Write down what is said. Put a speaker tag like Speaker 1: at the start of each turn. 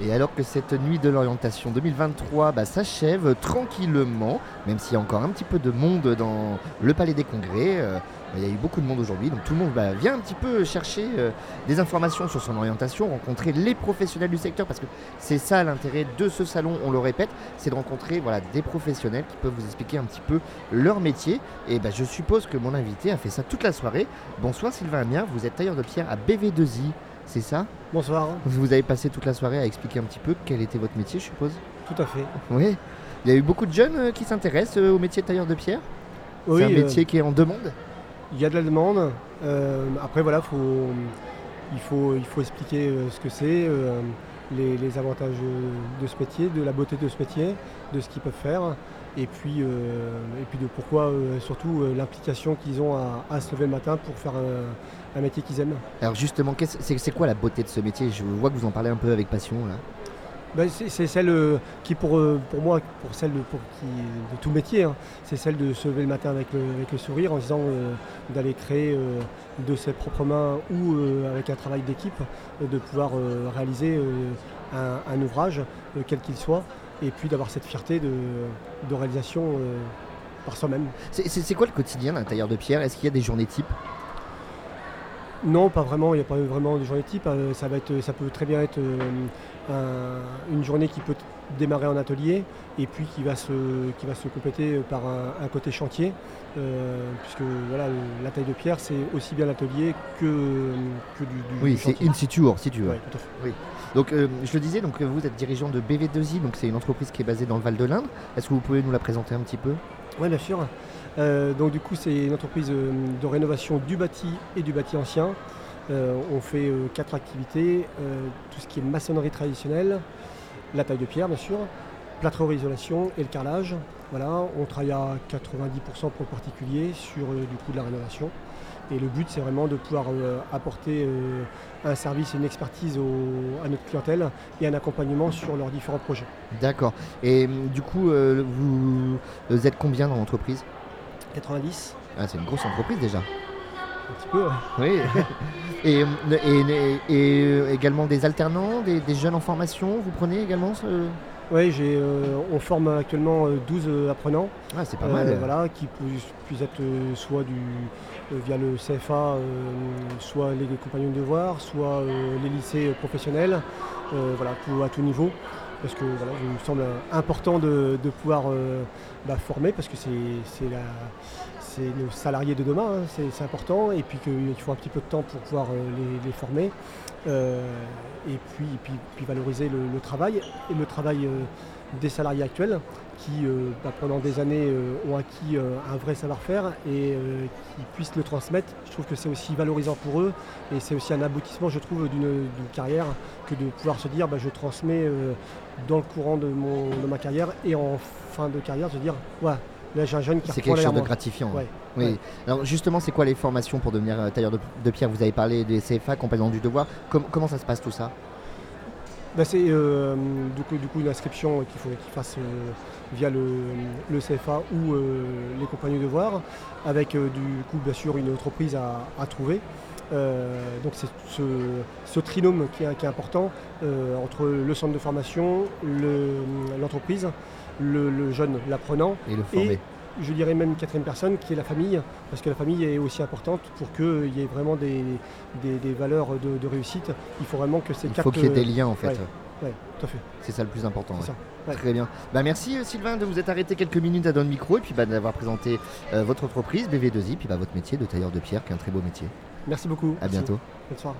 Speaker 1: Et alors que cette nuit de l'orientation 2023 bah, s'achève tranquillement, même s'il y a encore un petit peu de monde dans le Palais des Congrès, euh, il y a eu beaucoup de monde aujourd'hui, donc tout le monde bah, vient un petit peu chercher euh, des informations sur son orientation, rencontrer les professionnels du secteur, parce que c'est ça l'intérêt de ce salon, on le répète, c'est de rencontrer voilà, des professionnels qui peuvent vous expliquer un petit peu leur métier. Et bah, je suppose que mon invité a fait ça toute la soirée. Bonsoir Sylvain Amiens, vous êtes tailleur de pierre à BV2I, c'est ça
Speaker 2: Bonsoir.
Speaker 1: Vous avez passé toute la soirée à expliquer un petit peu quel était votre métier, je suppose
Speaker 2: Tout à fait.
Speaker 1: Oui. Il y a eu beaucoup de jeunes euh, qui s'intéressent euh, au métier de tailleur de pierre
Speaker 2: Oui,
Speaker 1: C'est un
Speaker 2: euh,
Speaker 1: métier qui est en demande
Speaker 2: il y a de la demande. Euh, après, voilà, faut, il, faut, il faut expliquer ce que c'est, les, avantages de ce métier, de la beauté de ce métier, de ce qu'ils peuvent faire. Et puis, euh, et puis de pourquoi, euh, surtout, euh, l'implication qu'ils ont à, se lever le matin pour faire un, métier qu'ils aiment.
Speaker 1: Alors justement, c'est quoi la beauté de ce métier? Je vois que vous en parlez un peu avec passion là.
Speaker 2: Ben, c'est celle euh, qui, pour, euh, pour moi, pour celle de, tout métier, hein, c'est celle de se lever le matin avec le, avec le sourire en disant euh, d'aller créer de ses propres mains ou avec un travail d'équipe, de pouvoir réaliser un, ouvrage, quel qu'il soit, et puis d'avoir cette fierté de, de réalisation par soi-même.
Speaker 1: C'est quoi le quotidien d'un tailleur de pierre? Est-ce qu'il y a des journées types?
Speaker 2: Non, pas vraiment. Il n'y a pas vraiment de journée type. Euh, Ça, va être, ça peut très bien être euh, un- une journée qui peut démarrer en atelier et puis qui va se, qui va se compléter par un, un côté chantier. euh, puisque voilà, la taille de pierre, c'est aussi bien l'atelier que, que du, du-
Speaker 1: Oui, c'est in situ or si tu veux.
Speaker 2: Ouais, tout à fait.
Speaker 1: Donc euh, je le disais, donc, euh, vous êtes dirigeant de BV2I, donc c'est une entreprise qui est basée dans le Val de l'Indre. Est-ce que vous pouvez nous la présenter un petit peu?
Speaker 2: Oui, bien sûr. Euh, donc du coup, c'est une entreprise euh, de rénovation du bâti et du bâti ancien. Euh, on fait quatre activités, tout ce qui est maçonnerie traditionnelle, la taille de pierre bien sûr, plâtrerie isolation et le carrelage. Voilà, on travaille à 90% pour le particulier sur du coup de la rénovation. Et le but, c'est vraiment de pouvoir apporter un service et une expertise à notre clientèle et un accompagnement sur leurs différents projets.
Speaker 1: D'accord. Et hum, du coup, vous êtes combien dans l'entreprise?
Speaker 2: 90,
Speaker 1: ah, C'est une grosse entreprise déjà.
Speaker 2: un petit peu. ouais.
Speaker 1: Oui. et, et- et- et, euh, également des alternants, des, des jeunes en formation, vous prenez également ce...
Speaker 2: Oui, j'ai, euh, on forme actuellement euh, 12 euh, apprenants,
Speaker 1: Ah, c'est pas
Speaker 2: euh,
Speaker 1: mal.
Speaker 2: voilà, qui puissent, être euh, soit du, euh, via le CFA, euh, soit les compagnons de devoir, soit euh, les lycées euh, professionnels, euh, voilà, à tout niveau. Parce que voilà, il me semble important de, pouvoir euh, bah, former, parce que c'est, la, c'est nos salariés de demain, hein, c'est, important, et puis qu'il faut un petit peu de temps pour pouvoir euh, les, former. Euh, et puis, puis, valoriser le, le travail et le travail euh, des salariés actuels qui bah, pendant des années ont acquis un vrai savoir-faire et qui puissent le transmettre. Je trouve que c'est aussi valorisant pour eux et c'est aussi un aboutissement, je trouve, d'une carrière que de pouvoir se dire bah, je transmets dans le courant de ma carrière et en fin de carrière, se dire ouais, là j'ai un jeune qui
Speaker 1: C'est quelque chose de gratifiant.
Speaker 2: Ouais,
Speaker 1: Oui.
Speaker 2: ouais.
Speaker 1: Alors justement, c'est quoi les formations pour devenir euh, tailleur de, de pierre? Vous avez parlé des CFA, compagnon du devoir. Com- comment ça se passe tout ça?
Speaker 2: Bah, c'est euh, du, coup, du coup une inscription qu'il faut qu'ils fassent euh, via le, le CFA ou euh, les compagnies de devoir, avec du coup bien sûr une entreprise à, à trouver. Euh, donc c'est ce, ce trinôme qui est, qui est important euh, entre le centre de formation, le- l'entreprise, le, le jeune, l'apprenant,
Speaker 1: Et le former
Speaker 2: je dirais même une quatrième personne qui est la famille, parce que la famille est aussi importante pour qu'il y ait vraiment des, des- des valeurs de, de réussite. Il faut vraiment que ces
Speaker 1: Il
Speaker 2: quatre...
Speaker 1: faut qu'il y ait des liens en fait.
Speaker 2: ouais. Ouais, tout à fait.
Speaker 1: C'est ça le plus important.
Speaker 2: C'est
Speaker 1: ouais.
Speaker 2: ça. ouais.
Speaker 1: Très bien. Bah, merci euh, Sylvain de vous être arrêté quelques minutes à le micro et puis bah, d'avoir présenté euh, votre entreprise BV2I puis bah, votre métier de tailleur de pierre qui est un très beau métier.
Speaker 2: Merci beaucoup.
Speaker 1: À
Speaker 2: Merci.
Speaker 1: bientôt.
Speaker 2: Bonne soirée.